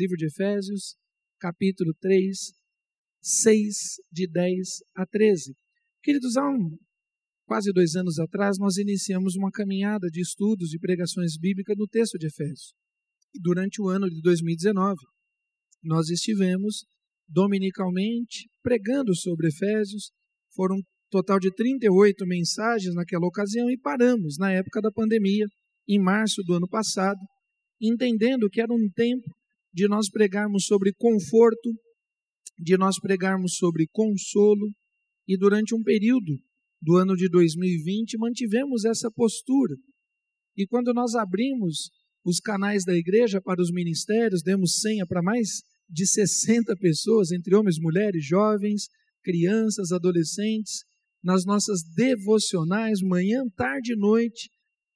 livro de Efésios, capítulo 3, 6, de 10 a 13. Queridos, há um, quase dois anos atrás, nós iniciamos uma caminhada de estudos e pregações bíblicas no texto de Efésios. E durante o ano de 2019, nós estivemos dominicalmente pregando sobre Efésios. Foram um total de 38 mensagens naquela ocasião e paramos na época da pandemia, em março do ano passado, entendendo que era um tempo de nós pregarmos sobre conforto, de nós pregarmos sobre consolo, e durante um período do ano de 2020 mantivemos essa postura. E quando nós abrimos os canais da igreja para os ministérios, demos senha para mais de 60 pessoas, entre homens, mulheres, jovens, crianças, adolescentes, nas nossas devocionais, manhã, tarde e noite.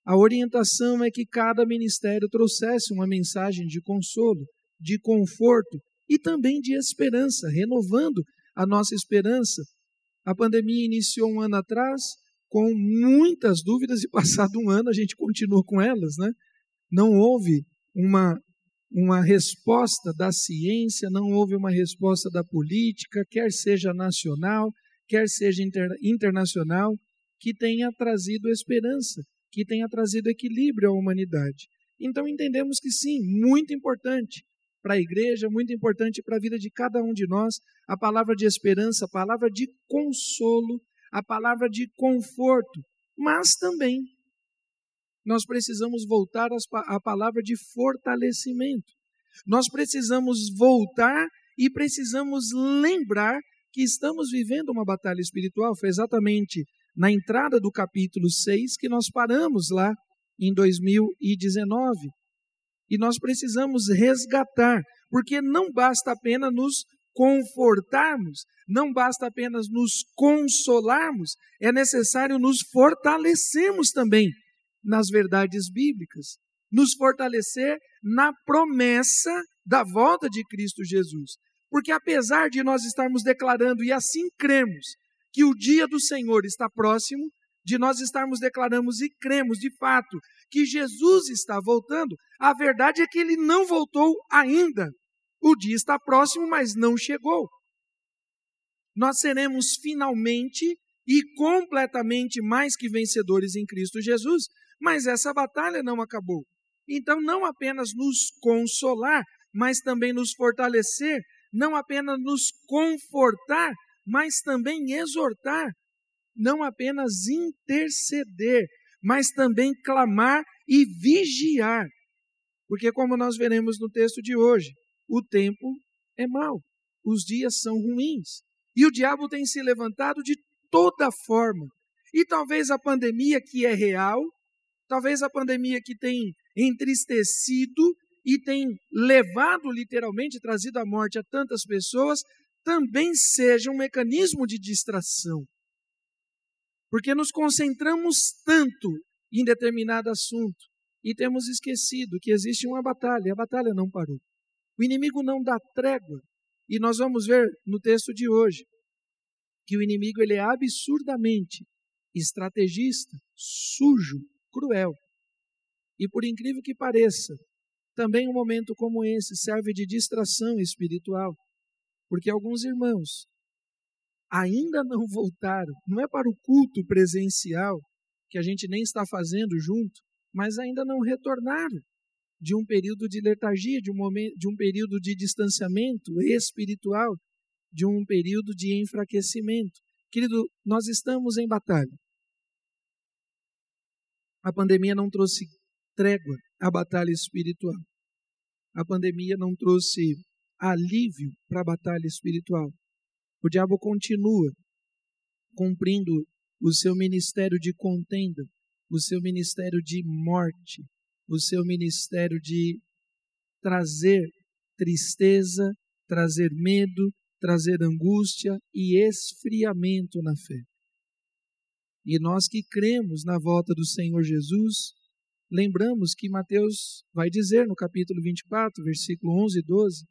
A orientação é que cada ministério trouxesse uma mensagem de consolo, de conforto e também de esperança, renovando a nossa esperança. A pandemia iniciou um ano atrás com muitas dúvidas e passado um ano a gente continua com elas, né? Não houve uma uma resposta da ciência, não houve uma resposta da política, quer seja nacional, quer seja inter, internacional, que tenha trazido esperança, que tenha trazido equilíbrio à humanidade. Então entendemos que sim, muito importante para a igreja, muito importante para a vida de cada um de nós, a palavra de esperança, a palavra de consolo, a palavra de conforto, mas também nós precisamos voltar à palavra de fortalecimento. Nós precisamos voltar e precisamos lembrar que estamos vivendo uma batalha espiritual. Foi exatamente na entrada do capítulo 6 que nós paramos lá em 2019. E nós precisamos resgatar, porque não basta apenas nos confortarmos, não basta apenas nos consolarmos, é necessário nos fortalecermos também nas verdades bíblicas, nos fortalecer na promessa da volta de Cristo Jesus. Porque apesar de nós estarmos declarando e assim cremos que o dia do Senhor está próximo, de nós estarmos declaramos e cremos de fato que Jesus está voltando, a verdade é que ele não voltou ainda. O dia está próximo, mas não chegou. Nós seremos finalmente e completamente mais que vencedores em Cristo Jesus, mas essa batalha não acabou. Então, não apenas nos consolar, mas também nos fortalecer, não apenas nos confortar, mas também exortar, não apenas interceder, mas também clamar e vigiar. Porque, como nós veremos no texto de hoje, o tempo é mau, os dias são ruins, e o diabo tem se levantado de toda forma. E talvez a pandemia, que é real, talvez a pandemia que tem entristecido e tem levado literalmente, trazido a morte a tantas pessoas, também seja um mecanismo de distração. Porque nos concentramos tanto em determinado assunto e temos esquecido que existe uma batalha, a batalha não parou. O inimigo não dá trégua. E nós vamos ver no texto de hoje que o inimigo ele é absurdamente estrategista, sujo, cruel. E por incrível que pareça, também um momento como esse serve de distração espiritual, porque alguns irmãos ainda não voltaram, não é para o culto presencial, que a gente nem está fazendo junto, mas ainda não retornaram de um período de letargia, de um, momento, de um período de distanciamento espiritual, de um período de enfraquecimento. Querido, nós estamos em batalha. A pandemia não trouxe trégua à batalha espiritual. A pandemia não trouxe alívio para a batalha espiritual. O diabo continua cumprindo o seu ministério de contenda, o seu ministério de morte, o seu ministério de trazer tristeza, trazer medo, trazer angústia e esfriamento na fé. E nós que cremos na volta do Senhor Jesus, lembramos que Mateus vai dizer no capítulo 24, versículo 11 e 12: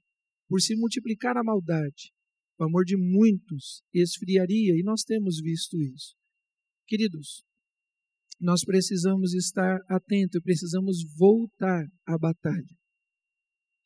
Por se multiplicar a maldade, o amor de muitos esfriaria, e nós temos visto isso. Queridos, nós precisamos estar atentos, precisamos voltar à batalha.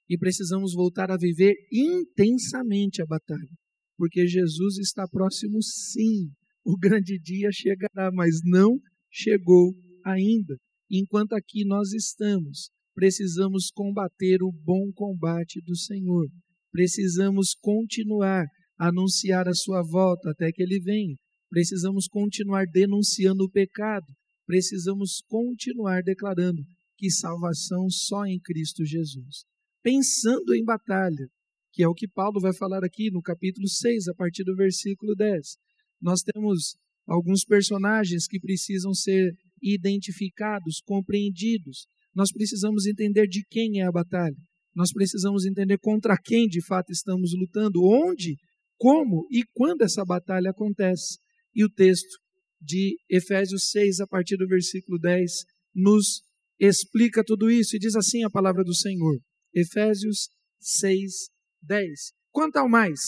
e precisamos voltar a viver intensamente a batalha, porque Jesus está próximo, sim. O grande dia chegará, mas não chegou ainda. Enquanto aqui nós estamos, precisamos combater o bom combate do Senhor. Precisamos continuar anunciar a sua volta até que ele venha. Precisamos continuar denunciando o pecado. Precisamos continuar declarando que salvação só em Cristo Jesus. Pensando em batalha, que é o que Paulo vai falar aqui no capítulo 6, a partir do versículo 10. Nós temos alguns personagens que precisam ser identificados, compreendidos. Nós precisamos entender de quem é a batalha. Nós precisamos entender contra quem de fato estamos lutando, onde, como e quando essa batalha acontece. E o texto de Efésios 6, a partir do versículo 10, nos explica tudo isso e diz assim a palavra do Senhor. Efésios 6, 10. Quanto ao mais,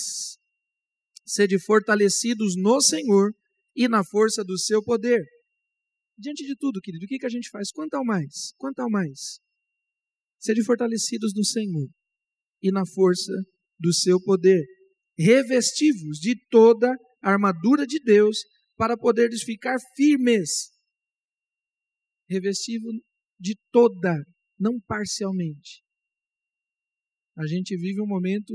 sede fortalecidos no Senhor e na força do seu poder. Diante de tudo, querido, o que, que a gente faz? Quanto ao mais? Quanto ao mais? Sede fortalecidos no Senhor e na força do seu poder. Revestivos de toda a armadura de Deus para poderes ficar firmes. Revestivo de toda, não parcialmente. A gente vive um momento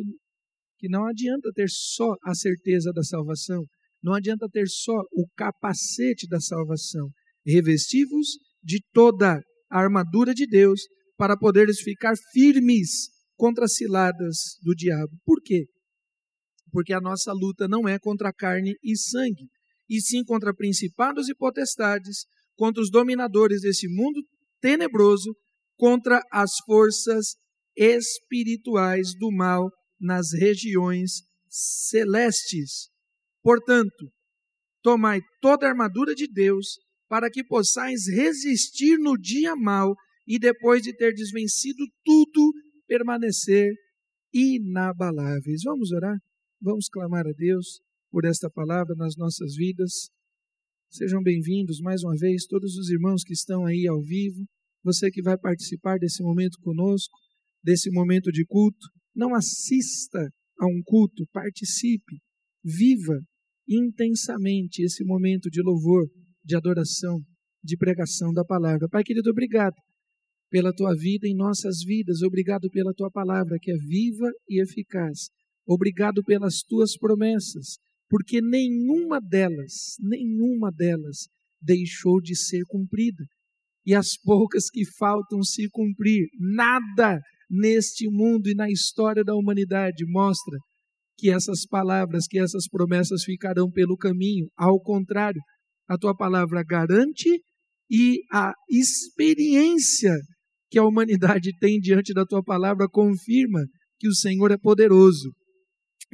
que não adianta ter só a certeza da salvação, não adianta ter só o capacete da salvação. Revestivos de toda a armadura de Deus para poderes ficar firmes contra as ciladas do diabo. Por quê? Porque a nossa luta não é contra carne e sangue, e sim contra principados e potestades, contra os dominadores desse mundo tenebroso contra as forças espirituais do mal nas regiões celestes. Portanto, tomai toda a armadura de Deus para que possais resistir no dia mal e depois de ter desvencido tudo, permanecer inabaláveis. Vamos orar? Vamos clamar a Deus por esta palavra nas nossas vidas. Sejam bem-vindos mais uma vez todos os irmãos que estão aí ao vivo você que vai participar desse momento conosco, desse momento de culto, não assista a um culto, participe, viva intensamente esse momento de louvor, de adoração, de pregação da palavra. Pai querido, obrigado pela tua vida em nossas vidas, obrigado pela tua palavra que é viva e eficaz. Obrigado pelas tuas promessas, porque nenhuma delas, nenhuma delas deixou de ser cumprida e as poucas que faltam se cumprir. Nada neste mundo e na história da humanidade mostra que essas palavras, que essas promessas ficarão pelo caminho. Ao contrário, a tua palavra garante e a experiência que a humanidade tem diante da tua palavra confirma que o Senhor é poderoso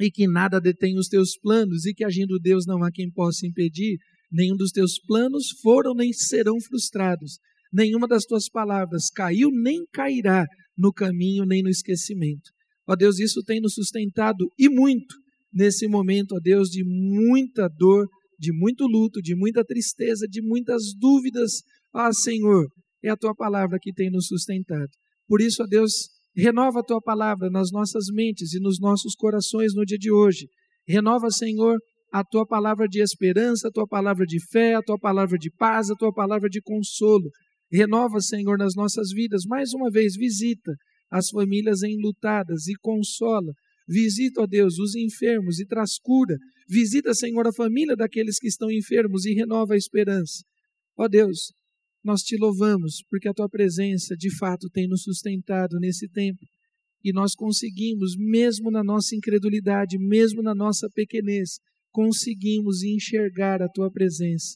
e que nada detém os teus planos e que agindo Deus não há quem possa impedir. Nenhum dos teus planos foram nem serão frustrados nenhuma das tuas palavras caiu nem cairá no caminho nem no esquecimento. Ó Deus, isso tem nos sustentado e muito nesse momento, ó Deus, de muita dor, de muito luto, de muita tristeza, de muitas dúvidas. Ó Senhor, é a tua palavra que tem nos sustentado. Por isso, ó Deus, renova a tua palavra nas nossas mentes e nos nossos corações no dia de hoje. Renova, Senhor, a tua palavra de esperança, a tua palavra de fé, a tua palavra de paz, a tua palavra de consolo. Renova, Senhor, nas nossas vidas. Mais uma vez, visita as famílias enlutadas e consola. Visita, ó Deus, os enfermos e traz cura. Visita, Senhor, a família daqueles que estão enfermos e renova a esperança. Ó Deus, nós te louvamos porque a tua presença de fato tem nos sustentado nesse tempo. E nós conseguimos, mesmo na nossa incredulidade, mesmo na nossa pequenez, conseguimos enxergar a tua presença.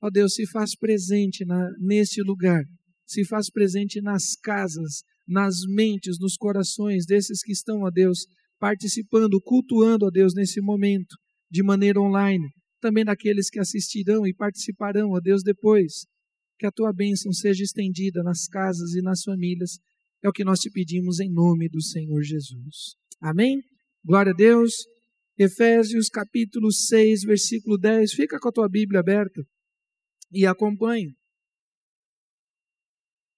Ó Deus, se faz presente na, neste lugar, se faz presente nas casas, nas mentes, nos corações desses que estão, ó Deus, participando, cultuando, ó Deus, nesse momento, de maneira online, também daqueles que assistirão e participarão, ó Deus, depois. Que a tua bênção seja estendida nas casas e nas famílias. É o que nós te pedimos em nome do Senhor Jesus. Amém? Glória a Deus. Efésios capítulo 6, versículo 10. Fica com a tua Bíblia aberta e acompanhe.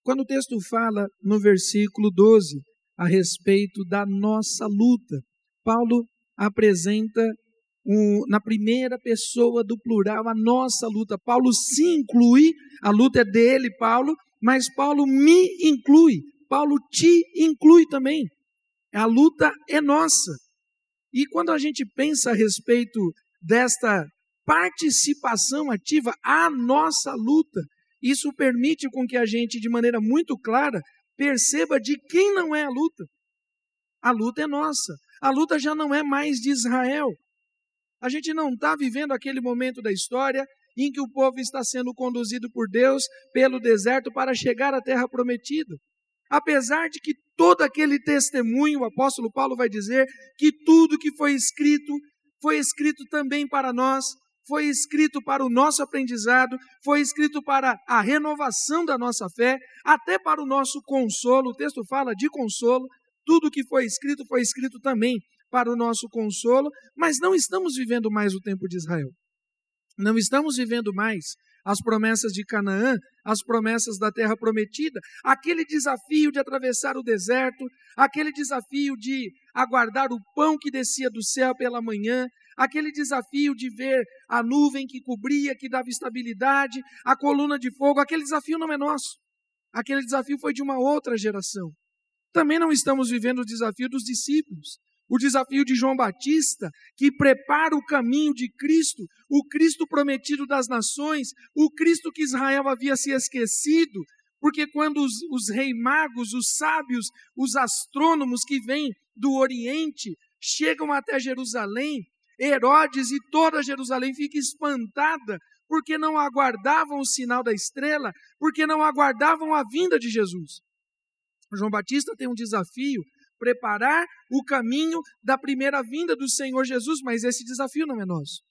Quando o texto fala no versículo 12, a respeito da nossa luta. Paulo apresenta na primeira pessoa do plural a nossa luta. Paulo se inclui, a luta é dele, Paulo, mas Paulo me inclui, Paulo te inclui também. A luta é nossa. E quando a gente pensa a respeito desta participação ativa à nossa luta, isso permite com que a gente, de maneira muito clara, perceba de quem não é a luta. A luta é nossa. A luta já não é mais de Israel. A gente não está vivendo aquele momento da história em que o povo está sendo conduzido por Deus pelo deserto para chegar à terra prometida. Apesar de que todo aquele testemunho, o apóstolo Paulo vai dizer que tudo que foi escrito foi escrito também para nós, foi escrito para o nosso aprendizado, foi escrito para a renovação da nossa fé, até para o nosso consolo. O texto fala de consolo. Tudo que foi escrito foi escrito também para o nosso consolo, mas não estamos vivendo mais o tempo de Israel. Não estamos vivendo mais as promessas de Canaã, as promessas da terra prometida, aquele desafio de atravessar o deserto, aquele desafio de aguardar o pão que descia do céu pela manhã, aquele desafio de ver a nuvem que cobria, que dava estabilidade, a coluna de fogo, aquele desafio não é nosso. Aquele desafio foi de uma outra geração. Também não estamos vivendo o desafio dos discípulos o desafio de João Batista, que prepara o caminho de Cristo, o Cristo prometido das nações, o Cristo que Israel havia se esquecido, porque quando os, os rei magos, os sábios, os astrônomos que vêm do Oriente chegam até Jerusalém, Herodes e toda Jerusalém fica espantada, porque não aguardavam o sinal da estrela, porque não aguardavam a vinda de Jesus. João Batista tem um desafio preparar o caminho da primeira vinda do Senhor Jesus, mas esse desafio não é nosso.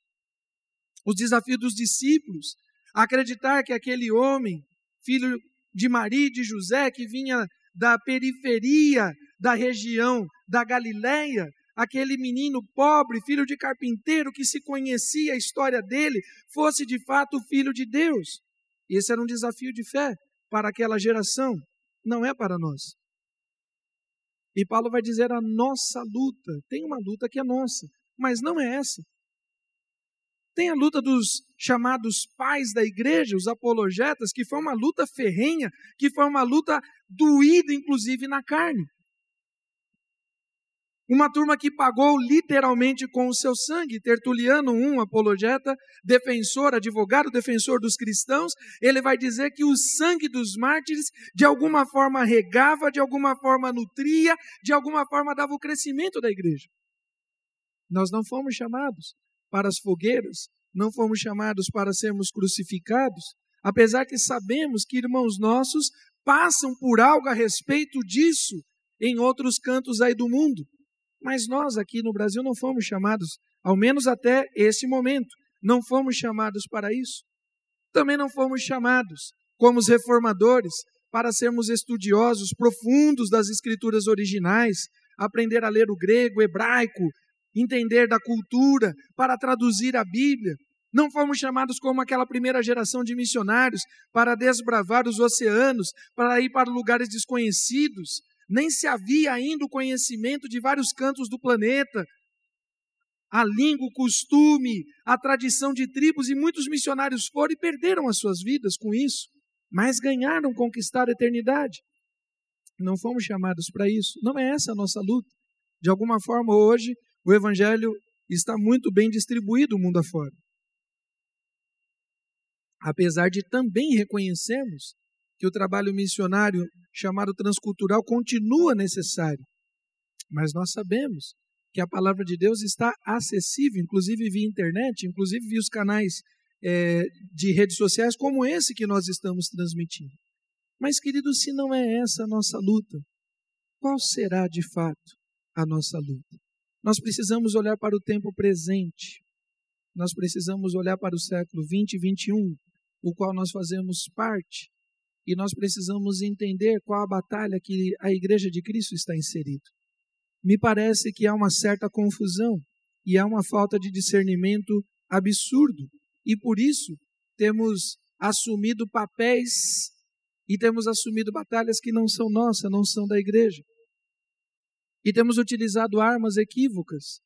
O desafio dos discípulos, acreditar que aquele homem, filho de Maria e de José, que vinha da periferia da região da Galileia, aquele menino pobre, filho de carpinteiro, que se conhecia a história dele, fosse de fato o filho de Deus. Esse era um desafio de fé para aquela geração, não é para nós. E Paulo vai dizer a nossa luta. Tem uma luta que é nossa, mas não é essa. Tem a luta dos chamados pais da igreja, os apologetas, que foi uma luta ferrenha, que foi uma luta doída, inclusive na carne. Uma turma que pagou literalmente com o seu sangue. Tertuliano, um apologeta, defensor, advogado, defensor dos cristãos, ele vai dizer que o sangue dos mártires de alguma forma regava, de alguma forma nutria, de alguma forma dava o crescimento da igreja. Nós não fomos chamados para as fogueiras, não fomos chamados para sermos crucificados, apesar que sabemos que irmãos nossos passam por algo a respeito disso em outros cantos aí do mundo. Mas nós aqui no Brasil não fomos chamados, ao menos até esse momento, não fomos chamados para isso. Também não fomos chamados, como os reformadores, para sermos estudiosos profundos das escrituras originais, aprender a ler o grego, o hebraico, entender da cultura, para traduzir a Bíblia. Não fomos chamados como aquela primeira geração de missionários para desbravar os oceanos, para ir para lugares desconhecidos, nem se havia ainda o conhecimento de vários cantos do planeta, a língua, o costume, a tradição de tribos, e muitos missionários foram e perderam as suas vidas com isso, mas ganharam conquistar a eternidade. Não fomos chamados para isso, não é essa a nossa luta. De alguma forma, hoje, o Evangelho está muito bem distribuído o mundo afora. Apesar de também reconhecermos que o trabalho missionário chamado transcultural continua necessário. Mas nós sabemos que a palavra de Deus está acessível, inclusive via internet, inclusive via os canais é, de redes sociais como esse que nós estamos transmitindo. Mas, querido, se não é essa a nossa luta, qual será de fato a nossa luta? Nós precisamos olhar para o tempo presente, nós precisamos olhar para o século 20 e 21, o qual nós fazemos parte, e nós precisamos entender qual a batalha que a igreja de Cristo está inserida. Me parece que há uma certa confusão e há uma falta de discernimento absurdo, e por isso temos assumido papéis e temos assumido batalhas que não são nossas, não são da igreja. e temos utilizado armas equívocas.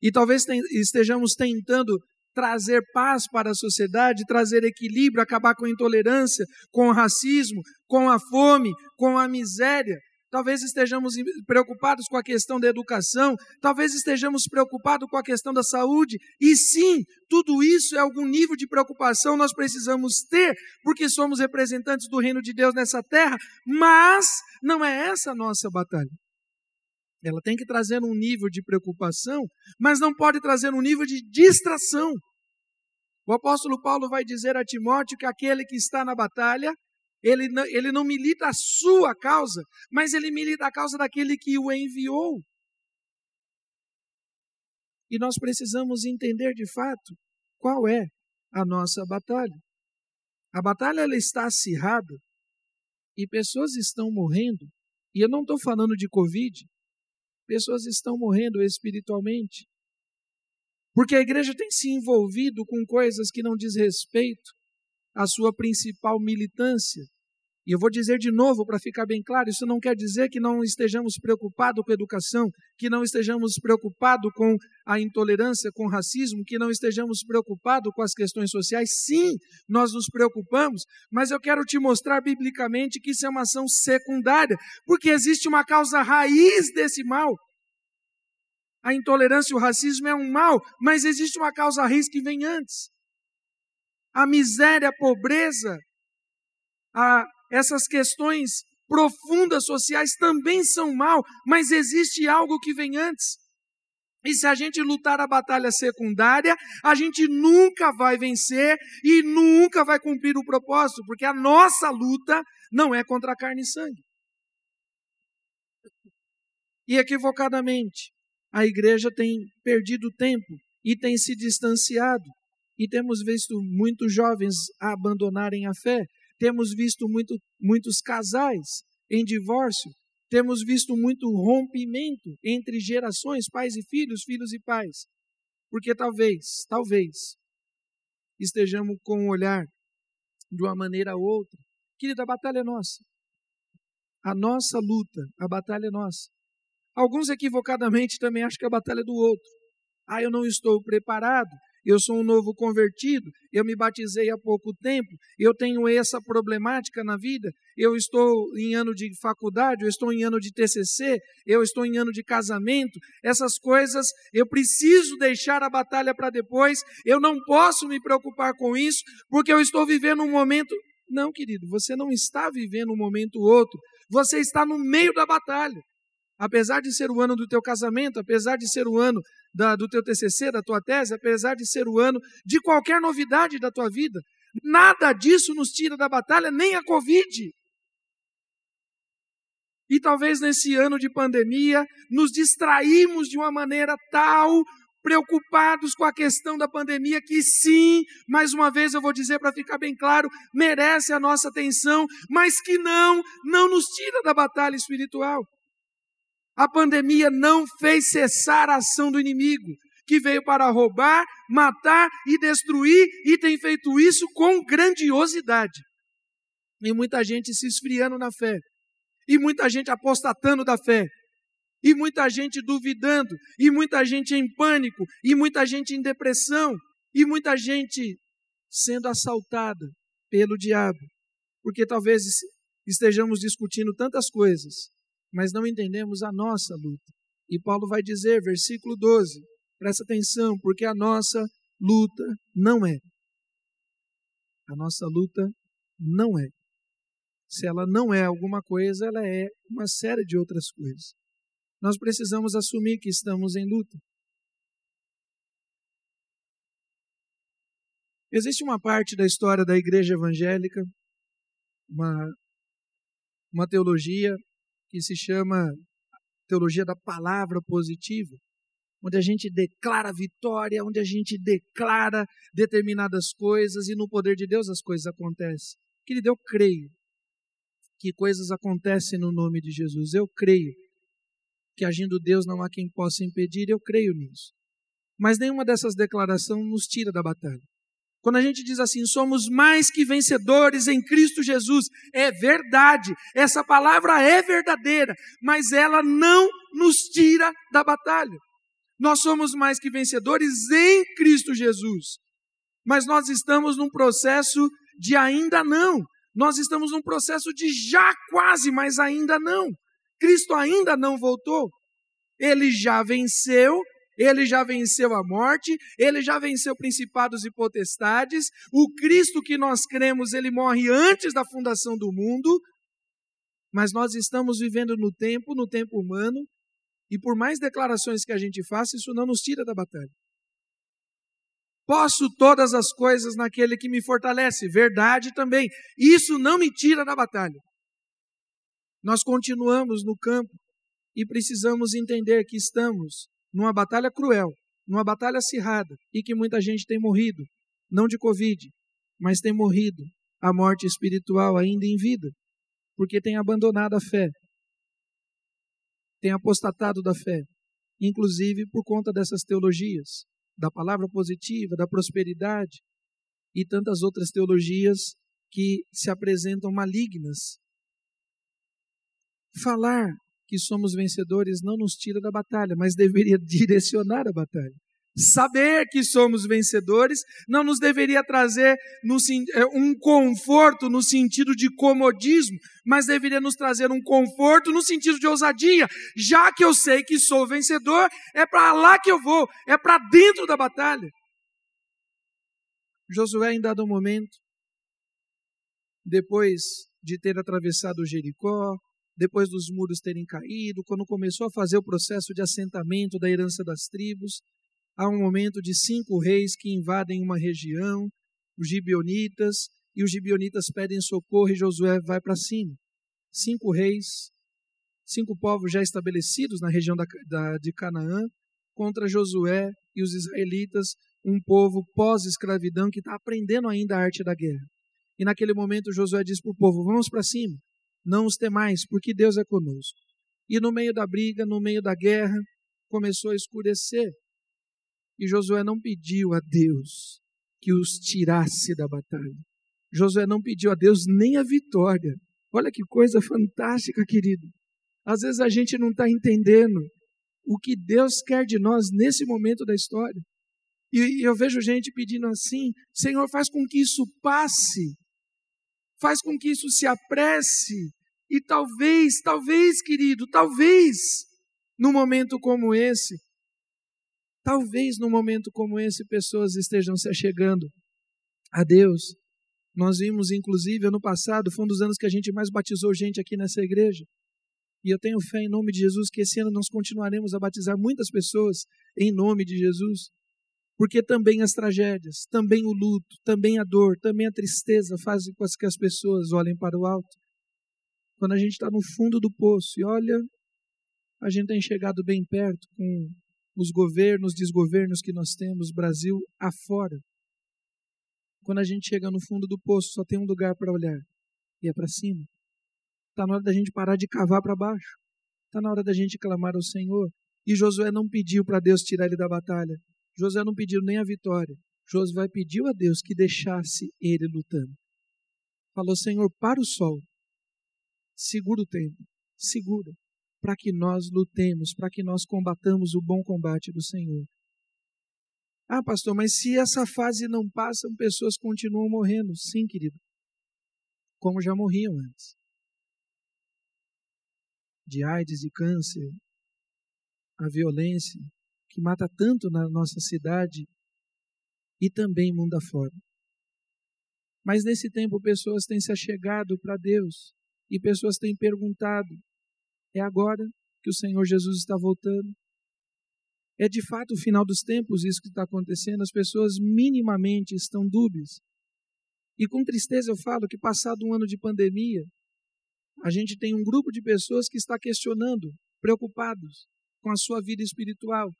E talvez estejamos tentando trazer paz para a sociedade, trazer equilíbrio, acabar com a intolerância, com o racismo, com a fome, com a miséria. Talvez estejamos preocupados com a questão da educação, talvez estejamos preocupados com a questão da saúde. E sim, tudo isso é algum nível de preocupação nós precisamos ter, porque somos representantes do reino de Deus nessa terra, mas não é essa a nossa batalha. Ela tem que trazer um nível de preocupação, mas não pode trazer um nível de distração. O apóstolo Paulo vai dizer a Timóteo que aquele que está na batalha, ele não, ele não milita a sua causa, mas ele milita a causa daquele que o enviou. E nós precisamos entender de fato qual é a nossa batalha. A batalha ela está acirrada e pessoas estão morrendo. E eu não estou falando de Covid, pessoas estão morrendo espiritualmente. Porque a igreja tem se envolvido com coisas que não diz respeito à sua principal militância. E eu vou dizer de novo para ficar bem claro: isso não quer dizer que não estejamos preocupados com educação, que não estejamos preocupados com a intolerância, com o racismo, que não estejamos preocupados com as questões sociais. Sim, nós nos preocupamos, mas eu quero te mostrar biblicamente que isso é uma ação secundária, porque existe uma causa raiz desse mal. A intolerância e o racismo é um mal, mas existe uma causa raiz que vem antes. A miséria, a pobreza, a, essas questões profundas sociais também são mal, mas existe algo que vem antes. E se a gente lutar a batalha secundária, a gente nunca vai vencer e nunca vai cumprir o propósito, porque a nossa luta não é contra carne e sangue. E equivocadamente, a igreja tem perdido tempo e tem se distanciado. E temos visto muitos jovens abandonarem a fé, temos visto muito, muitos casais em divórcio, temos visto muito rompimento entre gerações, pais e filhos, filhos e pais. Porque talvez, talvez, estejamos com um olhar de uma maneira ou outra. Querida, a batalha é nossa. A nossa luta, a batalha é nossa. Alguns equivocadamente também acham que a batalha é do outro. Ah, eu não estou preparado, eu sou um novo convertido, eu me batizei há pouco tempo, eu tenho essa problemática na vida, eu estou em ano de faculdade, eu estou em ano de TCC, eu estou em ano de casamento, essas coisas eu preciso deixar a batalha para depois, eu não posso me preocupar com isso, porque eu estou vivendo um momento. Não, querido, você não está vivendo um momento ou outro, você está no meio da batalha. Apesar de ser o ano do teu casamento, apesar de ser o ano da, do teu TCC, da tua tese, apesar de ser o ano de qualquer novidade da tua vida, nada disso nos tira da batalha, nem a Covid. E talvez nesse ano de pandemia nos distraímos de uma maneira tal, preocupados com a questão da pandemia, que sim, mais uma vez eu vou dizer para ficar bem claro, merece a nossa atenção, mas que não, não nos tira da batalha espiritual. A pandemia não fez cessar a ação do inimigo, que veio para roubar, matar e destruir, e tem feito isso com grandiosidade. E muita gente se esfriando na fé, e muita gente apostatando da fé, e muita gente duvidando, e muita gente em pânico, e muita gente em depressão, e muita gente sendo assaltada pelo diabo, porque talvez estejamos discutindo tantas coisas mas não entendemos a nossa luta. E Paulo vai dizer, versículo 12, presta atenção, porque a nossa luta não é. A nossa luta não é. Se ela não é alguma coisa, ela é uma série de outras coisas. Nós precisamos assumir que estamos em luta. Existe uma parte da história da igreja evangélica, uma, uma teologia que se chama Teologia da Palavra Positiva, onde a gente declara vitória, onde a gente declara determinadas coisas e no poder de Deus as coisas acontecem. Querido, eu creio que coisas acontecem no nome de Jesus. Eu creio que agindo Deus não há quem possa impedir, eu creio nisso. Mas nenhuma dessas declarações nos tira da batalha. Quando a gente diz assim, somos mais que vencedores em Cristo Jesus, é verdade, essa palavra é verdadeira, mas ela não nos tira da batalha. Nós somos mais que vencedores em Cristo Jesus. Mas nós estamos num processo de ainda não. Nós estamos num processo de já quase, mas ainda não. Cristo ainda não voltou. Ele já venceu, ele já venceu a morte, ele já venceu principados e potestades. O Cristo que nós cremos, ele morre antes da fundação do mundo. Mas nós estamos vivendo no tempo, no tempo humano, e por mais declarações que a gente faça, isso não nos tira da batalha. Posso todas as coisas naquele que me fortalece, verdade também. Isso não me tira da batalha. Nós continuamos no campo e precisamos entender que estamos numa batalha cruel, numa batalha acirrada e que muita gente tem morrido, não de Covid, mas tem morrido a morte espiritual ainda em vida, porque tem abandonado a fé, tem apostatado da fé, inclusive por conta dessas teologias, da palavra positiva, da prosperidade e tantas outras teologias que se apresentam malignas. Falar que somos vencedores não nos tira da batalha, mas deveria direcionar a batalha. Saber que somos vencedores não nos deveria trazer é, um conforto no sentido de comodismo, mas deveria nos trazer um conforto no sentido de ousadia. Já que eu sei que sou vencedor, é para lá que eu vou, é para dentro da batalha. Josué, em dado momento, depois de ter atravessado Jericó, depois dos muros terem caído, quando começou a fazer o processo de assentamento da herança das tribos, há um momento de cinco reis que invadem uma região, os gibionitas, e os gibionitas pedem socorro e Josué vai para cima. Cinco reis, cinco povos já estabelecidos na região da, da, de Canaã, contra Josué e os israelitas, um povo pós-escravidão que está aprendendo ainda a arte da guerra. E naquele momento Josué diz para o povo: vamos para cima não os temais, porque Deus é conosco. E no meio da briga, no meio da guerra, começou a escurecer. E Josué não pediu a Deus que os tirasse da batalha. Josué não pediu a Deus nem a vitória. Olha que coisa fantástica, querido. Às vezes a gente não está entendendo o que Deus quer de nós nesse momento da história. E, eu vejo gente pedindo assim: Senhor, faz com que isso passe faz com que isso se apresse. E talvez, talvez, querido, talvez, num momento como esse, talvez num momento como esse, pessoas estejam se achegando a Deus. Nós vimos, inclusive, ano passado, foi um dos anos que a gente mais batizou gente aqui nessa igreja. E eu tenho fé em nome de Jesus que esse ano nós continuaremos a batizar muitas pessoas em nome de Jesus. Porque também as tragédias, também o luto, também a dor, também a tristeza fazem com que as pessoas olhem para o alto. Quando a gente está no fundo do poço e olha, a gente tem chegado bem perto com os governos, desgovernos que nós temos, Brasil afora. Quando a gente chega no fundo do poço, só tem um lugar para olhar, e é para cima. Está na hora da gente parar de cavar para baixo. Está na hora da gente clamar ao Senhor. E Josué não pediu para Deus tirar ele da batalha. José não pediu nem a vitória. Josué pediu a Deus que deixasse ele lutando. Falou, Senhor, para o sol, segura o tempo, segura, para que nós lutemos, para que nós combatamos o bom combate do Senhor. Ah, pastor, mas se essa fase não passa, pessoas continuam morrendo. Sim, querido. Como já morriam antes. De AIDS e câncer, a violência, que mata tanto na nossa cidade e também mundo afora. Mas nesse tempo pessoas têm se achegado para Deus e pessoas têm perguntado: é agora que o Senhor Jesus está voltando? É de fato o final dos tempos isso que está acontecendo? As pessoas minimamente estão dúbias. E com tristeza eu falo que, passado um ano de pandemia, a gente tem um grupo de pessoas que está questionando, preocupados com a sua vida espiritual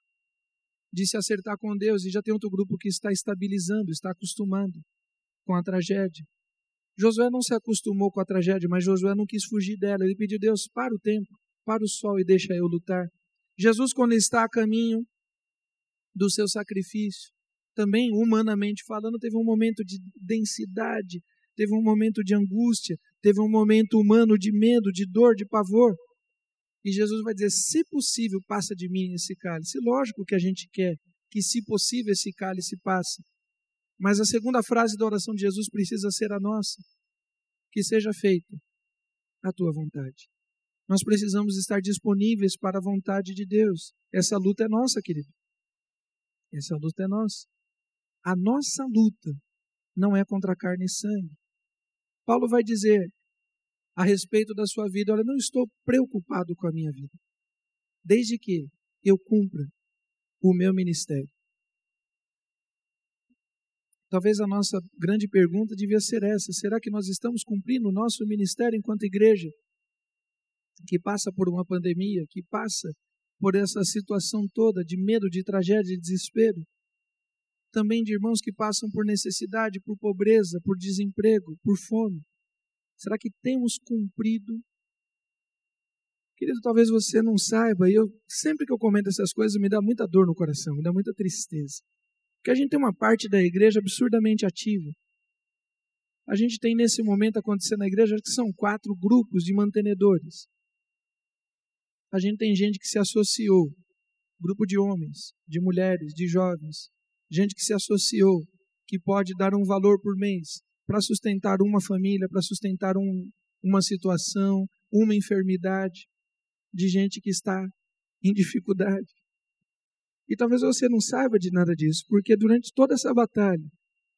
de se acertar com Deus, e já tem outro grupo que está estabilizando, está acostumando com a tragédia. Josué não se acostumou com a tragédia, mas Josué não quis fugir dela. Ele pediu: Deus, para o tempo, para o sol e deixa eu lutar. Jesus, quando está a caminho do seu sacrifício, também humanamente falando, teve um momento de densidade, teve um momento de angústia, teve um momento humano de medo, de dor, de pavor. E Jesus vai dizer: se possível, passa de mim esse cálice. Lógico que a gente quer que, se possível, esse cálice passe. Mas a segunda frase da oração de Jesus precisa ser a nossa: que seja feita a tua vontade. Nós precisamos estar disponíveis para a vontade de Deus. Essa luta é nossa, querido. Essa luta é nossa. A nossa luta não é contra carne e sangue. Paulo vai dizer a respeito da sua vida: Olha, não estou preocupado com a minha vida, desde que eu cumpra o meu ministério. Talvez a nossa grande pergunta devia ser essa: será que nós estamos cumprindo o nosso ministério enquanto igreja, que passa por uma pandemia, que passa por essa situação toda de medo, de tragédia, de desespero? Também de irmãos que passam por necessidade, por pobreza, por desemprego, por fome. Será que temos cumprido? Querido, talvez você não saiba, e eu sempre que eu comento essas coisas me dá muita dor no coração, me dá muita tristeza. Porque a gente tem uma parte da igreja absurdamente ativa. A gente tem nesse momento acontecendo na igreja que são quatro grupos de mantenedores. A gente tem gente que se associou, grupo de homens, de mulheres, de jovens, gente que se associou, que pode dar um valor por mês para sustentar uma família, para sustentar um, uma situação, uma enfermidade, de gente que está em dificuldade. E talvez você não saiba de nada disso, porque durante toda essa batalha,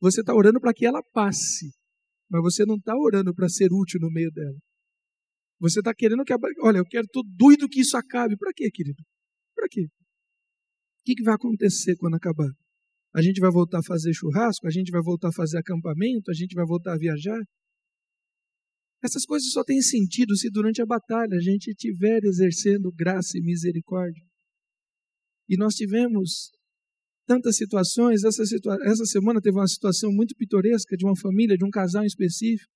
você está orando para que ela passe, mas você não está orando para ser útil no meio dela. Você está querendo que. Olha, eu quero, estou doido que isso acabe. Para quê, querido? Para quê? O que, que vai acontecer quando acabar? A gente vai voltar a fazer churrasco? A gente vai voltar a fazer acampamento? A gente vai voltar a viajar? Essas coisas só têm sentido se durante a batalha a gente estiver exercendo graça e misericórdia. E nós tivemos tantas situações. Essa, situa essa semana teve uma situação muito pitoresca de uma família, de um casal em específico.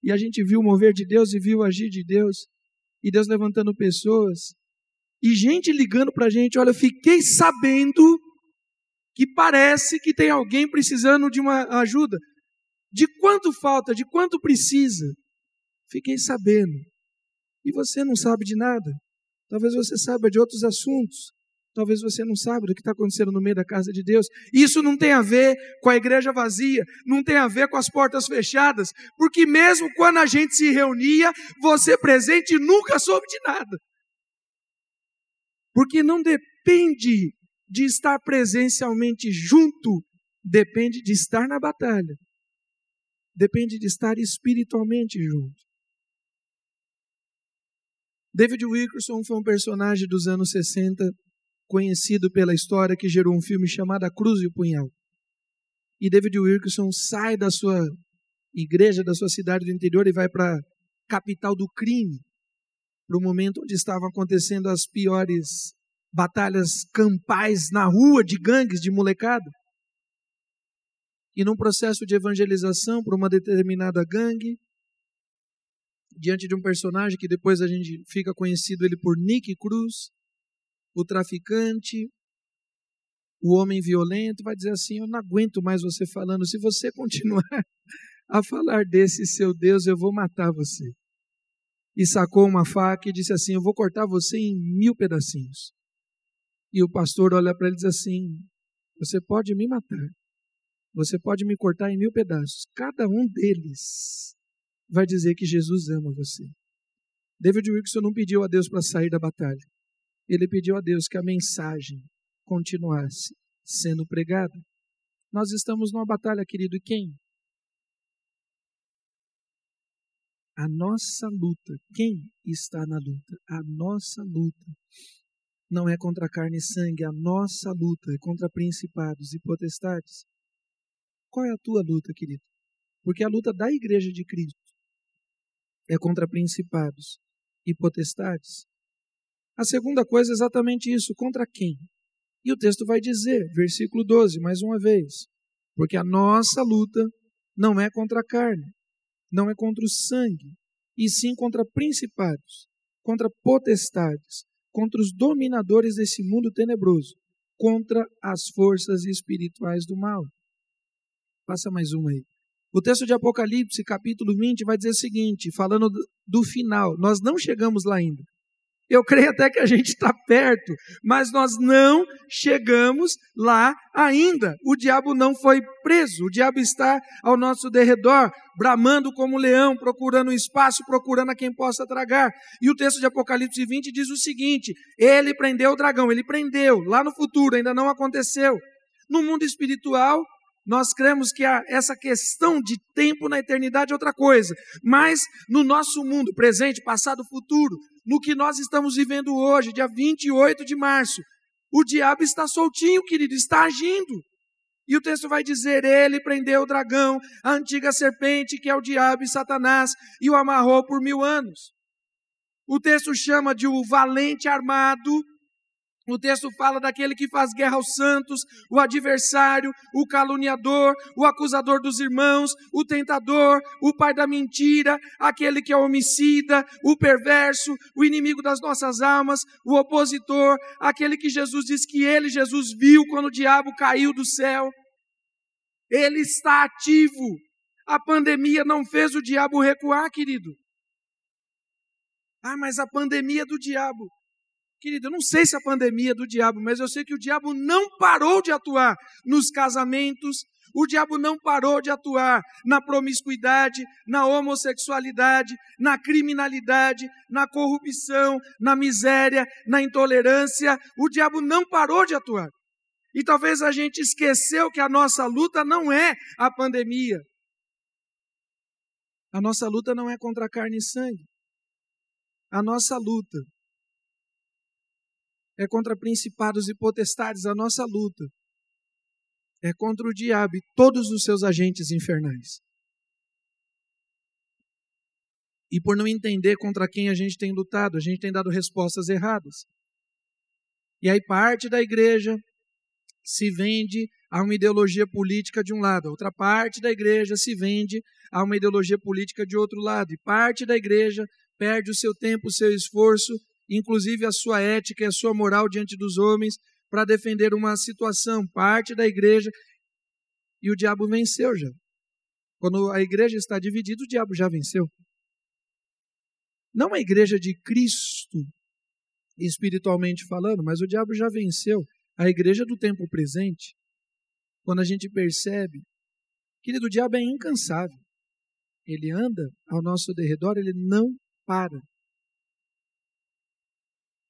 E a gente viu o mover de Deus e viu o agir de Deus. E Deus levantando pessoas. E gente ligando para a gente: olha, fiquei sabendo que parece que tem alguém precisando de uma ajuda. De quanto falta, de quanto precisa. Fiquei sabendo. E você não sabe de nada. Talvez você saiba de outros assuntos. Talvez você não saiba do que está acontecendo no meio da casa de Deus. Isso não tem a ver com a igreja vazia, não tem a ver com as portas fechadas, porque mesmo quando a gente se reunia, você presente nunca soube de nada. Porque não depende de estar presencialmente junto, depende de estar na batalha. Depende de estar espiritualmente junto. David Wilkerson foi um personagem dos anos 60 conhecido pela história que gerou um filme chamado A Cruz e o Punhal. E David Wilkerson sai da sua igreja, da sua cidade do interior e vai para a capital do crime, para o momento onde estavam acontecendo as piores batalhas campais na rua de gangues, de molecada. E num processo de evangelização para uma determinada gangue, diante de um personagem que depois a gente fica conhecido ele por Nick Cruz, o traficante, o homem violento, vai dizer assim: Eu não aguento mais você falando. Se você continuar a falar desse seu Deus, eu vou matar você. E sacou uma faca e disse assim: Eu vou cortar você em mil pedacinhos. E o pastor olha para ele e diz assim: Você pode me matar. Você pode me cortar em mil pedaços. Cada um deles vai dizer que Jesus ama você. David Wilson não pediu a Deus para sair da batalha ele pediu a Deus que a mensagem continuasse sendo pregada. Nós estamos numa batalha, querido, e quem? A nossa luta, quem está na luta? A nossa luta não é contra carne e sangue, a nossa luta é contra principados e potestades. Qual é a tua luta, querido? Porque a luta da igreja de Cristo é contra principados e potestades. A segunda coisa é exatamente isso: contra quem? E o texto vai dizer, versículo 12, mais uma vez: porque a nossa luta não é contra a carne, não é contra o sangue, e sim contra principados, contra potestades, contra os dominadores desse mundo tenebroso, contra as forças espirituais do mal. Passa mais uma aí. O texto de Apocalipse, capítulo 20, vai dizer o seguinte, falando do final, nós não chegamos lá ainda. Eu creio até que a gente está perto, mas nós não chegamos lá ainda. O diabo não foi preso, o diabo está ao nosso derredor, bramando como leão, procurando espaço, procurando a quem possa tragar. E o texto de Apocalipse 20 diz o seguinte: ele prendeu o dragão, ele prendeu, lá no futuro, ainda não aconteceu. No mundo espiritual, nós cremos que essa questão de tempo na eternidade é outra coisa, mas no nosso mundo, presente, passado, futuro, no que nós estamos vivendo hoje, dia 28 de março, o diabo está soltinho, querido, está agindo. E o texto vai dizer: Ele prendeu o dragão, a antiga serpente, que é o diabo e Satanás, e o amarrou por mil anos. O texto chama de o valente armado o texto fala daquele que faz guerra aos santos, o adversário, o caluniador, o acusador dos irmãos, o tentador, o pai da mentira, aquele que é homicida, o perverso, o inimigo das nossas almas, o opositor, aquele que Jesus diz que ele, Jesus, viu quando o diabo caiu do céu. Ele está ativo. A pandemia não fez o diabo recuar, querido. Ah, mas a pandemia do diabo. Querido, eu não sei se a pandemia é do diabo, mas eu sei que o diabo não parou de atuar nos casamentos, o diabo não parou de atuar na promiscuidade, na homossexualidade, na criminalidade, na corrupção, na miséria, na intolerância. O diabo não parou de atuar. E talvez a gente esqueceu que a nossa luta não é a pandemia. A nossa luta não é contra carne e sangue. A nossa luta é contra principados e potestades, a nossa luta é contra o diabo e todos os seus agentes infernais. E por não entender contra quem a gente tem lutado, a gente tem dado respostas erradas. E aí parte da igreja se vende a uma ideologia política de um lado, outra parte da igreja se vende a uma ideologia política de outro lado, e parte da igreja perde o seu tempo, o seu esforço inclusive a sua ética e a sua moral diante dos homens, para defender uma situação, parte da igreja, e o diabo venceu já. Quando a igreja está dividida, o diabo já venceu. Não a igreja de Cristo, espiritualmente falando, mas o diabo já venceu a igreja do tempo presente. Quando a gente percebe, querido, o diabo é incansável. Ele anda ao nosso derredor, ele não para.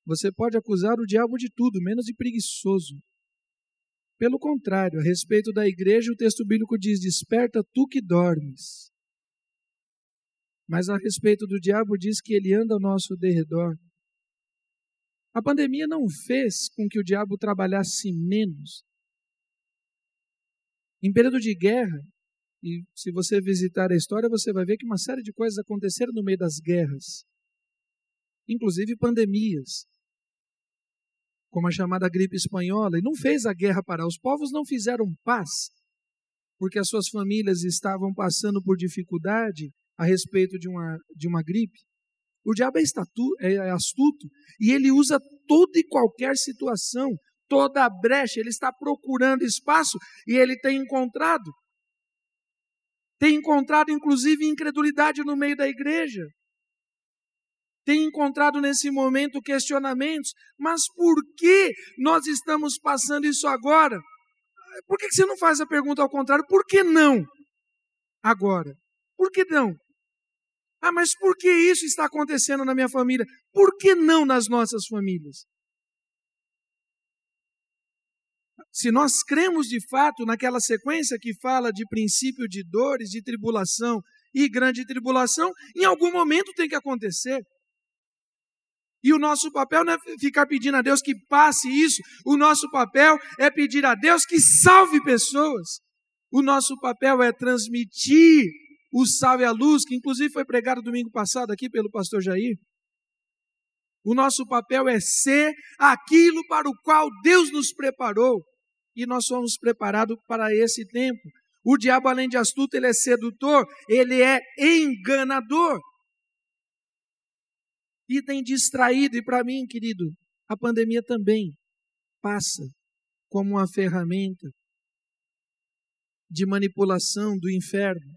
Você pode acusar o diabo de tudo, menos de preguiçoso. Pelo contrário, a respeito da igreja, o texto bíblico diz: Desperta tu que dormes. Mas a respeito do diabo, diz que ele anda ao nosso derredor. A pandemia não fez com que o diabo trabalhasse menos. Em período de guerra, e se você visitar a história, você vai ver que uma série de coisas aconteceram no meio das guerras, inclusive pandemias como a chamada gripe espanhola, e não fez a guerra parar. Os povos não fizeram paz, porque as suas famílias estavam passando por dificuldade a respeito de uma, de uma gripe. O diabo é, estatu, é astuto e ele usa toda e qualquer situação, toda a brecha, ele está procurando espaço e ele tem encontrado. Tem encontrado, inclusive, incredulidade no meio da igreja tem encontrado nesse momento questionamentos, mas por que nós estamos passando isso agora? Por que você não faz a pergunta ao contrário? Por que não agora? Por que não? Ah, mas por que isso está acontecendo na minha família? Por que não nas nossas famílias? Se nós cremos de fato naquela sequência que fala de princípio de dores, de tribulação e grande tribulação, em algum momento tem que acontecer. E o nosso papel não é ficar pedindo a Deus que passe isso, o nosso papel é pedir a Deus que salve pessoas. O nosso papel é transmitir o salve à luz, que inclusive foi pregado domingo passado aqui pelo pastor Jair. O nosso papel é ser aquilo para o qual Deus nos preparou. E nós somos preparados para esse tempo. O diabo, além de astuto, ele é sedutor, ele é enganador e tem distraído. E para mim, querido, a pandemia também passa como uma ferramenta de manipulação do inferno.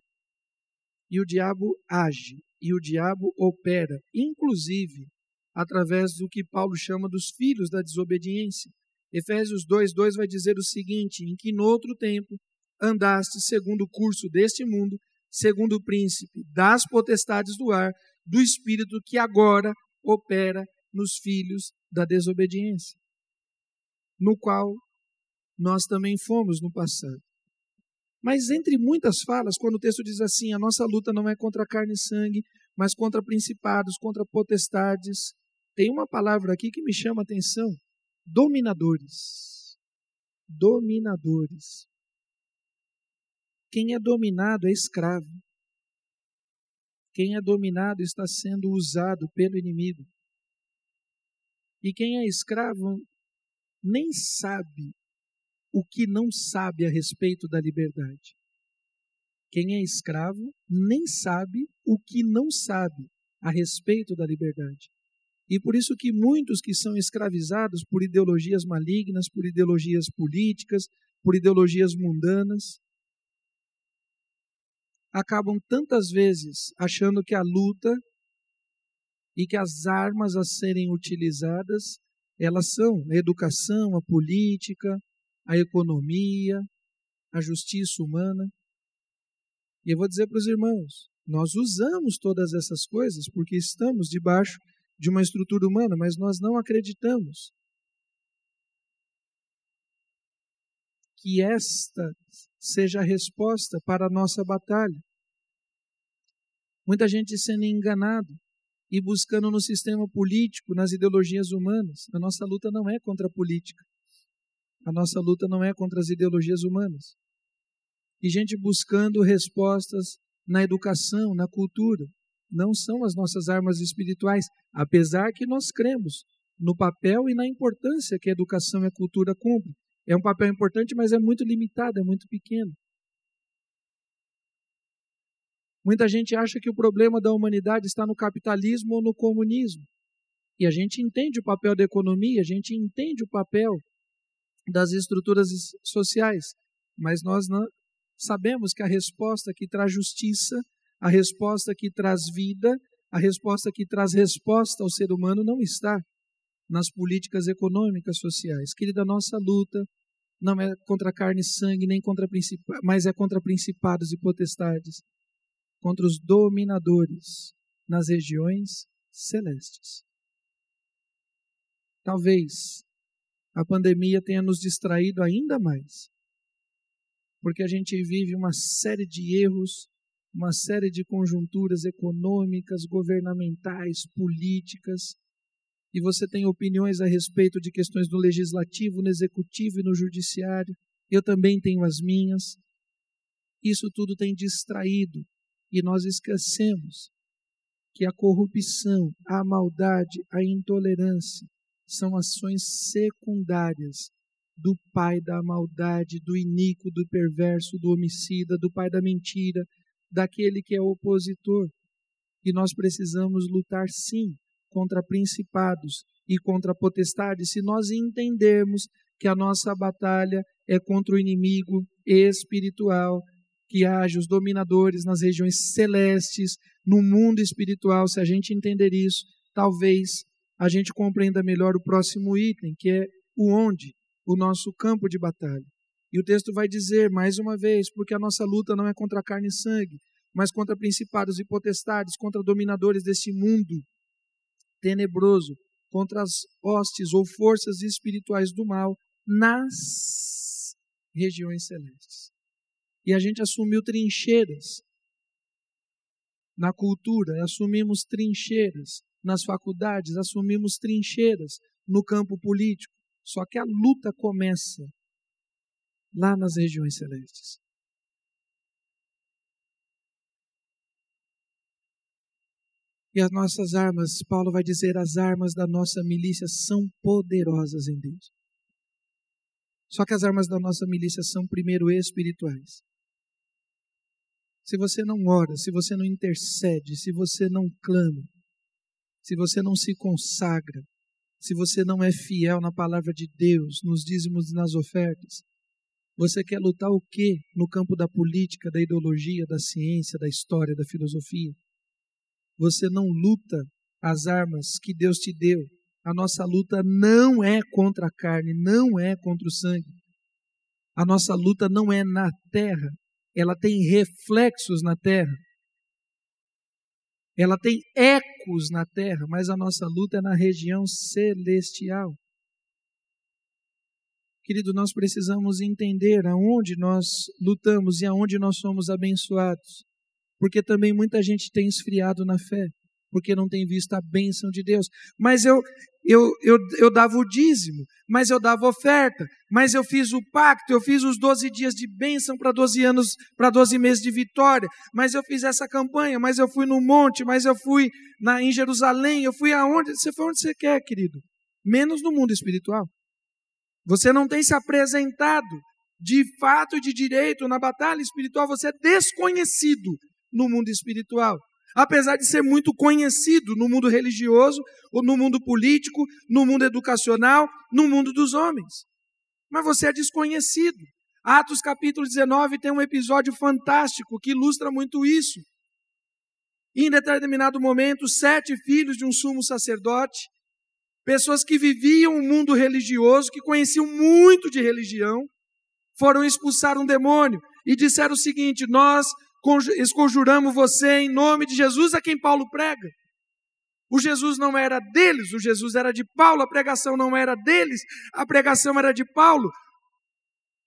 E o diabo age, e o diabo opera, inclusive através do que Paulo chama dos filhos da desobediência. Efésios 2:2 vai dizer o seguinte: em que no outro tempo andaste segundo o curso deste mundo, segundo o príncipe das potestades do ar, do espírito que agora opera nos filhos da desobediência, no qual nós também fomos no passado. Mas entre muitas falas, quando o texto diz assim, a nossa luta não é contra carne e sangue, mas contra principados, contra potestades, tem uma palavra aqui que me chama a atenção: dominadores. Dominadores. Quem é dominado é escravo. Quem é dominado está sendo usado pelo inimigo. E quem é escravo nem sabe o que não sabe a respeito da liberdade. Quem é escravo nem sabe o que não sabe a respeito da liberdade. E por isso que muitos que são escravizados por ideologias malignas, por ideologias políticas, por ideologias mundanas, acabam tantas vezes achando que a luta e que as armas a serem utilizadas, elas são a educação, a política, a economia, a justiça humana. E eu vou dizer para os irmãos: nós usamos todas essas coisas porque estamos debaixo de uma estrutura humana, mas nós não acreditamos que esta seja a resposta para a nossa batalha. Muita gente sendo enganado e buscando no sistema político, nas ideologias humanas. A nossa luta não é contra a política. A nossa luta não é contra as ideologias humanas. E gente buscando respostas na educação, na cultura. Não são as nossas armas espirituais, apesar que nós cremos no papel e na importância que a educação e a cultura cumprem. É um papel importante, mas é muito limitado, é muito pequeno. Muita gente acha que o problema da humanidade está no capitalismo ou no comunismo. E a gente entende o papel da economia, a gente entende o papel das estruturas sociais, mas nós não sabemos que a resposta que traz justiça, a resposta que traz vida, a resposta que traz resposta ao ser humano não está nas políticas econômicas sociais. Querida, nossa luta não é contra carne e sangue, nem contra mas é contra principados e potestades, contra os dominadores nas regiões celestes. Talvez a pandemia tenha nos distraído ainda mais. Porque a gente vive uma série de erros, uma série de conjunturas econômicas, governamentais, políticas, e você tem opiniões a respeito de questões no legislativo, no executivo e no judiciário. Eu também tenho as minhas. Isso tudo tem distraído e nós esquecemos que a corrupção, a maldade, a intolerância, são ações secundárias do pai da maldade, do iníquo, do perverso, do homicida, do pai da mentira, daquele que é opositor. E nós precisamos lutar sim contra principados e contra potestades, se nós entendermos que a nossa batalha é contra o inimigo espiritual, que age os dominadores nas regiões celestes, no mundo espiritual. Se a gente entender isso, talvez a gente compreenda melhor o próximo item, que é o onde, o nosso campo de batalha. E o texto vai dizer, mais uma vez, porque a nossa luta não é contra carne e sangue, mas contra principados e potestades, contra dominadores deste mundo tenebroso, contra as hostes ou forças espirituais do mal nas regiões celestes. E a gente assumiu trincheiras na cultura, assumimos trincheiras nas faculdades, assumimos trincheiras no campo político. Só que a luta começa lá nas regiões celestes. E as nossas armas, Paulo vai dizer, as armas da nossa milícia são poderosas em Deus. Só que as armas da nossa milícia são primeiro espirituais. Se você não ora, se você não intercede, se você não clama, se você não se consagra, se você não é fiel na palavra de Deus, nos dízimos e nas ofertas, você quer lutar o quê no campo da política, da ideologia, da ciência, da história, da filosofia? Você não luta as armas que Deus te deu. A nossa luta não é contra a carne, não é contra o sangue. A nossa luta não é na terra, ela tem reflexos na terra. Ela tem ecos na terra, mas a nossa luta é na região celestial. Querido, nós precisamos entender aonde nós lutamos e aonde nós somos abençoados, porque também muita gente tem esfriado na fé porque não tem visto a bênção de Deus. Mas eu, eu, eu, eu dava o dízimo, mas eu dava oferta, mas eu fiz o pacto, eu fiz os 12 dias de bênção para 12 anos, para 12 meses de vitória, mas eu fiz essa campanha, mas eu fui no monte, mas eu fui na, em Jerusalém, eu fui aonde? Você foi onde você quer, querido. Menos no mundo espiritual. Você não tem se apresentado de fato e de direito na batalha espiritual, você é desconhecido no mundo espiritual apesar de ser muito conhecido no mundo religioso, ou no mundo político, no mundo educacional, no mundo dos homens. Mas você é desconhecido. Atos capítulo 19 tem um episódio fantástico que ilustra muito isso. Em determinado momento, sete filhos de um sumo sacerdote, pessoas que viviam o um mundo religioso, que conheciam muito de religião, foram expulsar um demônio e disseram o seguinte: Nós conjuramos você em nome de Jesus a quem Paulo prega. O Jesus não era deles, o Jesus era de Paulo, a pregação não era deles, a pregação era de Paulo.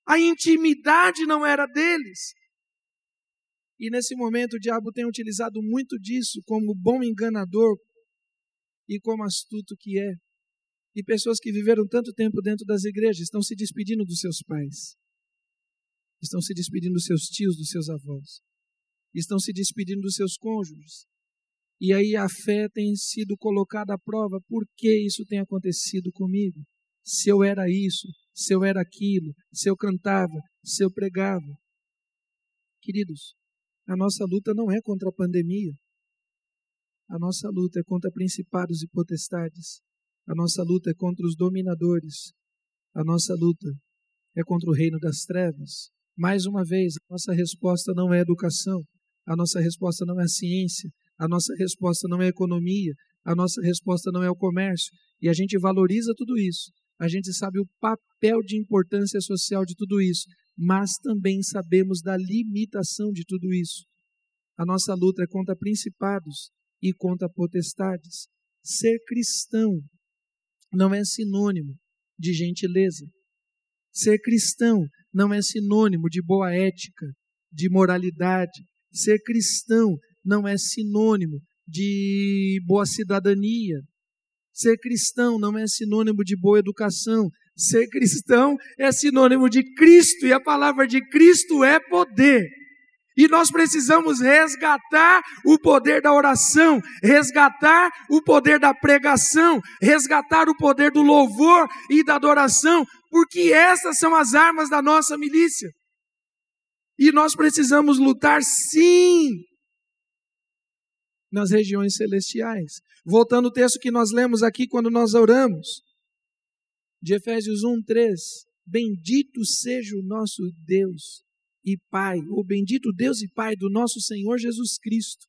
A intimidade não era deles. E nesse momento o diabo tem utilizado muito disso como bom enganador e como astuto que é. E pessoas que viveram tanto tempo dentro das igrejas estão se despedindo dos seus pais, estão se despedindo dos seus tios, dos seus avós estão se despedindo dos seus cônjuges. E aí a fé tem sido colocada à prova. Por que isso tem acontecido comigo? Se eu era isso, se eu era aquilo, se eu cantava, se eu pregava. Queridos, a nossa luta não é contra a pandemia. A nossa luta é contra principados e potestades. A nossa luta é contra os dominadores. A nossa luta é contra o reino das trevas. Mais uma vez, a nossa resposta não é educação. A nossa resposta não é a ciência, a nossa resposta não é a economia, a nossa resposta não é o comércio. E a gente valoriza tudo isso. A gente sabe o papel de importância social de tudo isso, mas também sabemos da limitação de tudo isso. A nossa luta é contra principados e contra potestades. Ser cristão não é sinônimo de gentileza. Ser cristão não é sinônimo de boa ética, de moralidade, Ser cristão não é sinônimo de boa cidadania. Ser cristão não é sinônimo de boa educação. Ser cristão é sinônimo de Cristo e a palavra de Cristo é poder. E nós precisamos resgatar o poder da oração, resgatar o poder da pregação, resgatar o poder do louvor e da adoração, porque essas são as armas da nossa milícia. E nós precisamos lutar sim nas regiões celestiais. Voltando ao texto que nós lemos aqui quando nós oramos, de Efésios 1, 3. Bendito seja o nosso Deus e Pai, o bendito Deus e Pai do nosso Senhor Jesus Cristo,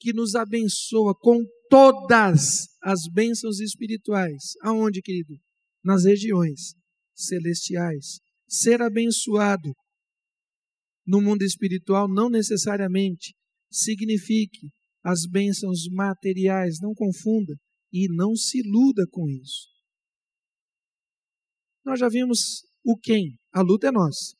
que nos abençoa com todas as bênçãos espirituais. Aonde, querido? Nas regiões celestiais. Ser abençoado no mundo espiritual não necessariamente signifique as bênçãos materiais. Não confunda e não se iluda com isso. Nós já vimos o quem. A luta é nossa,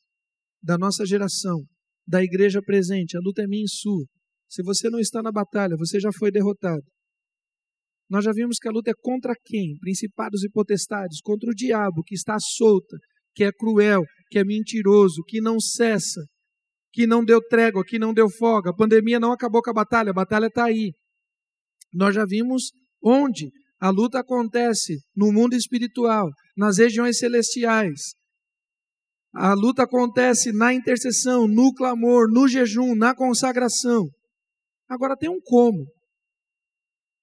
da nossa geração, da igreja presente. A luta é minha e sua. Se você não está na batalha, você já foi derrotado. Nós já vimos que a luta é contra quem? Principados e potestades, contra o diabo que está solta, que é cruel, que é mentiroso, que não cessa, que não deu trégua, que não deu folga. A pandemia não acabou com a batalha, a batalha está aí. Nós já vimos onde a luta acontece no mundo espiritual, nas regiões celestiais. A luta acontece na intercessão, no clamor, no jejum, na consagração. Agora tem um como.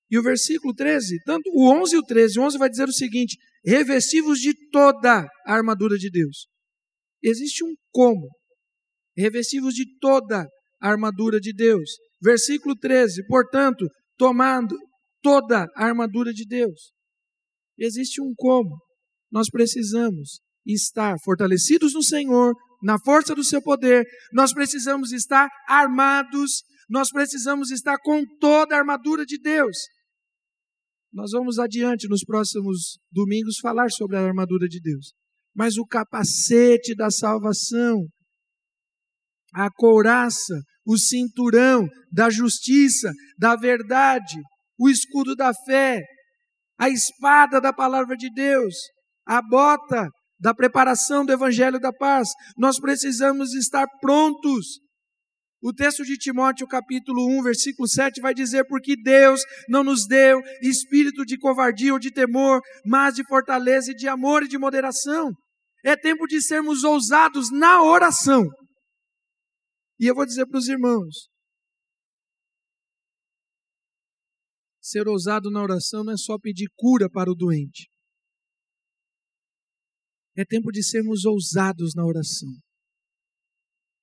E o versículo 13, tanto o 11 e o 13, o 11 vai dizer o seguinte: revestivos de toda a armadura de Deus. Existe um como revestivos de toda a armadura de Deus. Versículo 13: Portanto, tomando, toda a armadura de Deus. Existe um como. Nós precisamos estar fortalecidos no Senhor, na força do seu poder, nós precisamos estar armados, nós precisamos estar com toda a armadura de Deus. Nós vamos adiante nos próximos domingos falar sobre a armadura de Deus. Mas o capacete da salvação, a couraça, o cinturão da justiça, da verdade, o escudo da fé, a espada da palavra de Deus, a bota da preparação do evangelho da paz. Nós precisamos estar prontos. O texto de Timóteo, capítulo 1, versículo 7, vai dizer: Porque Deus não nos deu espírito de covardia ou de temor, mas de fortaleza e de amor e de moderação. É tempo de sermos ousados na oração. E eu vou dizer para os irmãos: ser ousado na oração não é só pedir cura para o doente. É tempo de sermos ousados na oração.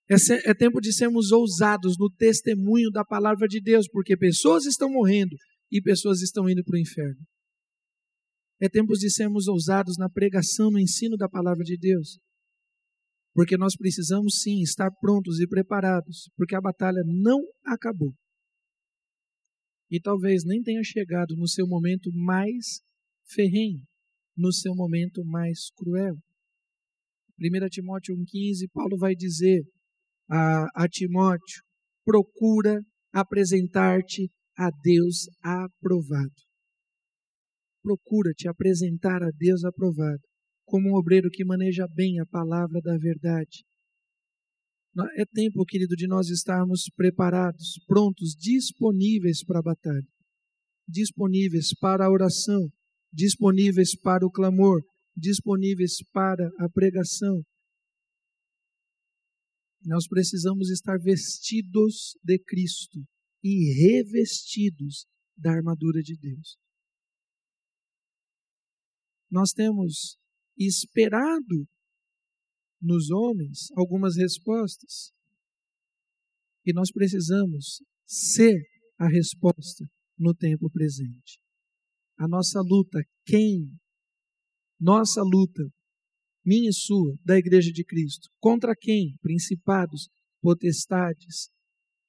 É, é, tempo de sermos ousados no testemunho da palavra de Deus, porque pessoas estão morrendo e pessoas estão indo para o inferno. É tempo de sermos ousados na pregação, no ensino da palavra de Deus. Porque nós precisamos sim estar prontos e preparados, porque a batalha não acabou. E talvez nem tenha chegado no seu momento mais ferrenho no seu momento mais cruel. 1 Timóteo 1,15, Paulo vai dizer a, a Timóteo: procura apresentar-te a Deus aprovado. Procura te apresentar a Deus aprovado, como um obreiro que maneja bem a palavra da verdade. É tempo, querido, de nós estarmos preparados, prontos, disponíveis para a batalha, disponíveis para a oração, disponíveis para o clamor, disponíveis para a pregação. Nós precisamos estar vestidos de Cristo e revestidos da armadura de Deus. Nós temos esperado nos homens algumas respostas e nós precisamos ser a resposta no tempo presente a nossa luta, quem? Nossa luta, minha e sua, da Igreja de Cristo. Contra quem? Principados, potestades,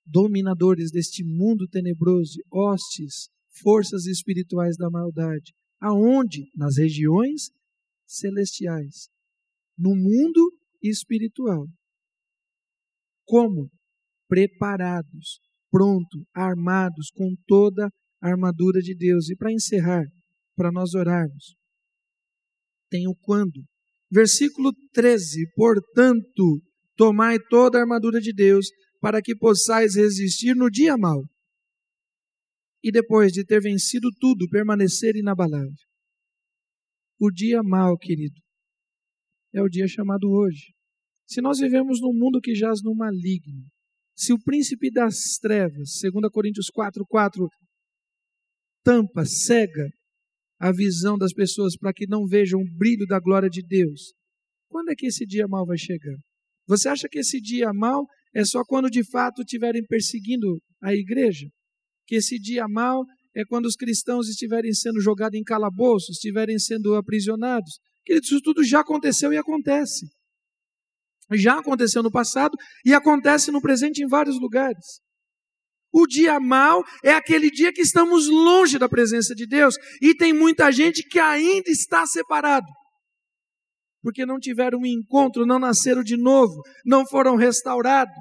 dominadores deste mundo tenebroso, hostes, forças espirituais da maldade. Aonde? Nas regiões celestiais. No mundo espiritual. Como? Preparados, pronto, armados com toda a armadura de Deus. E para encerrar, para nós orarmos, tem o quando. Versículo 13: Portanto, tomai toda a armadura de Deus, para que possais resistir no dia mau. E depois de ter vencido tudo, permanecer inabalável. O dia mau, querido, é o dia chamado hoje. Se nós vivemos num mundo que jaz no maligno, se o príncipe das trevas, 2 Coríntios 4, 4, tampa, cega a visão das pessoas para que não vejam o brilho da glória de Deus. Quando é que esse dia mal vai chegar? Você acha que esse dia mal é só quando de fato estiverem perseguindo a igreja? Que esse dia mal é quando os cristãos estiverem sendo jogados em calabouços, estiverem sendo aprisionados? Queridos, isso tudo já aconteceu e acontece. Já aconteceu no passado e acontece no presente em vários lugares. O dia mau é aquele dia que estamos longe da presença de Deus e tem muita gente que ainda está separado. Porque não tiveram um encontro, não nasceram de novo, não foram restaurados.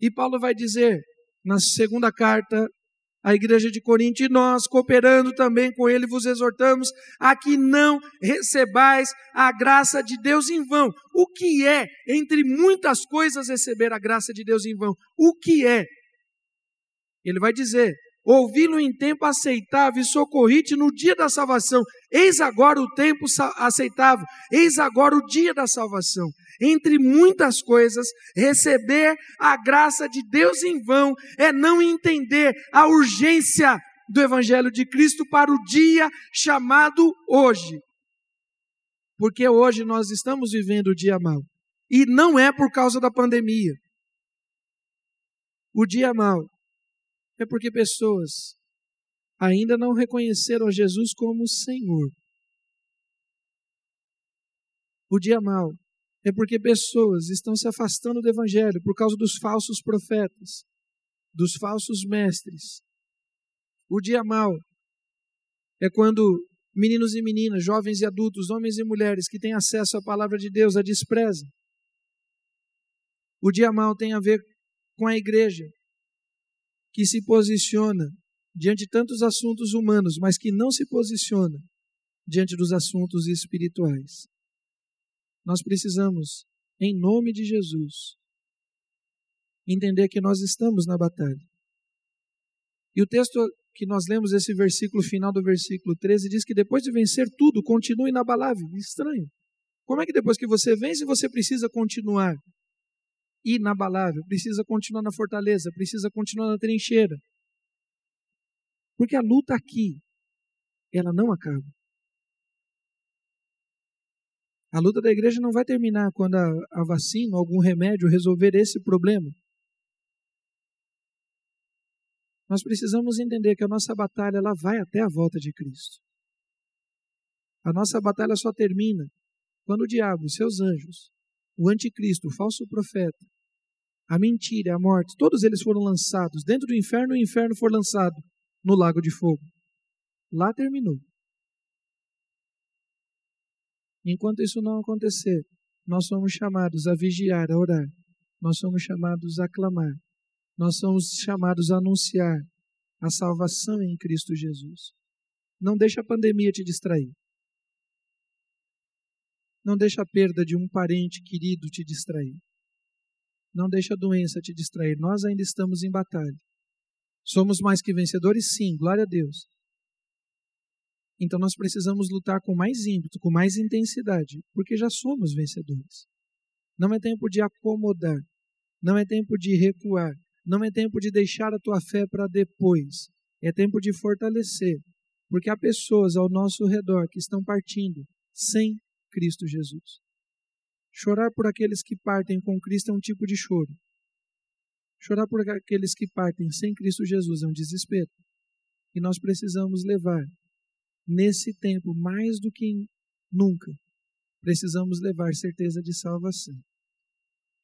E Paulo vai dizer na segunda carta a igreja de Corinto, e nós, cooperando também com ele, vos exortamos a que não recebais a graça de Deus em vão. O que é, entre muitas coisas, receber a graça de Deus em vão? O que é? Ele vai dizer: ouvi-lo em tempo aceitável e socorri-te no dia da salvação. Eis agora o tempo aceitável, eis agora o dia da salvação entre muitas coisas, receber a graça de Deus em vão é não entender a urgência do Evangelho de Cristo para o dia chamado hoje. Porque hoje nós estamos vivendo o dia mau. E não é por causa da pandemia. O dia mau é porque pessoas ainda não reconheceram Jesus como Senhor. O dia mau é porque pessoas estão se afastando do Evangelho por causa dos falsos profetas, dos falsos mestres. O dia mau é quando meninos e meninas, jovens e adultos, homens e mulheres que têm acesso à palavra de Deus a desprezam. O dia mau tem a ver com a igreja que se posiciona diante de tantos assuntos humanos, mas que não se posiciona diante dos assuntos espirituais. Nós precisamos, em nome de Jesus, entender que nós estamos na batalha. E o texto que nós lemos, esse versículo final do versículo 13, diz que depois de vencer tudo, continue inabalável. Estranho. Como é que depois que você vence, você precisa continuar inabalável, precisa continuar na fortaleza, precisa continuar na trincheira? Porque a luta aqui, ela não acaba. A luta da igreja não vai terminar quando a, a vacina, algum remédio resolver esse problema. Nós precisamos entender que a nossa batalha ela vai até a volta de Cristo. A nossa batalha só termina quando o diabo e seus anjos, o anticristo, o falso profeta, a mentira, a morte, todos eles foram lançados dentro do inferno e o inferno for lançado no lago de fogo. Lá terminou. Enquanto isso não acontecer, nós somos chamados a vigiar, a orar. Nós somos chamados a clamar. Nós somos chamados a anunciar a salvação em Cristo Jesus. Não deixa a pandemia te distrair. Não deixa a perda de um parente querido te distrair. Não deixa a doença te distrair. Nós ainda estamos em batalha. Somos mais que vencedores? Sim, glória a Deus. Então nós precisamos lutar com mais ímpeto, com mais intensidade, porque já somos vencedores. Não é tempo de acomodar, não é tempo de recuar, não é tempo de deixar a tua fé para depois. É tempo de fortalecer, porque há pessoas ao nosso redor que estão partindo sem Cristo Jesus. Chorar por aqueles que partem com Cristo é um tipo de choro. Chorar por aqueles que partem sem Cristo Jesus é um desespero. E nós precisamos levar, nesse tempo, mais do que nunca, precisamos levar certeza de salvação.